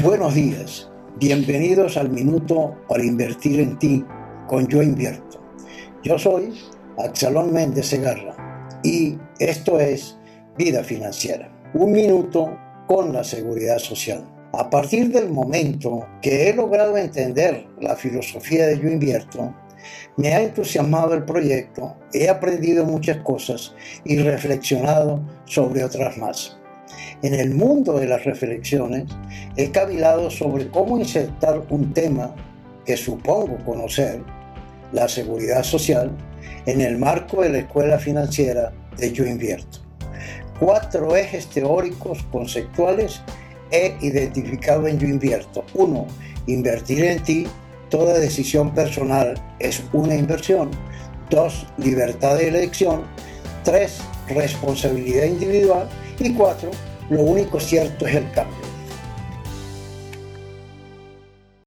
Buenos días, bienvenidos al Minuto para Invertir en Ti con Yo Invierto. Yo soy Axelón Méndez Segarra y esto es Vida Financiera. Un minuto con la seguridad social. A partir del momento que he logrado entender la filosofía de Yo Invierto, me ha entusiasmado el proyecto, he aprendido muchas cosas y reflexionado sobre otras más. En el mundo de las reflexiones, he cavilado sobre cómo insertar un tema que supongo conocer, la seguridad social, en el marco de la escuela financiera de Yo Invierto. Cuatro ejes teóricos conceptuales he identificado en Yo Invierto. Uno, invertir en ti. Toda decisión personal es una inversión. Dos, libertad de elección. Tres, responsabilidad individual. Y cuatro, lo único cierto es el cambio.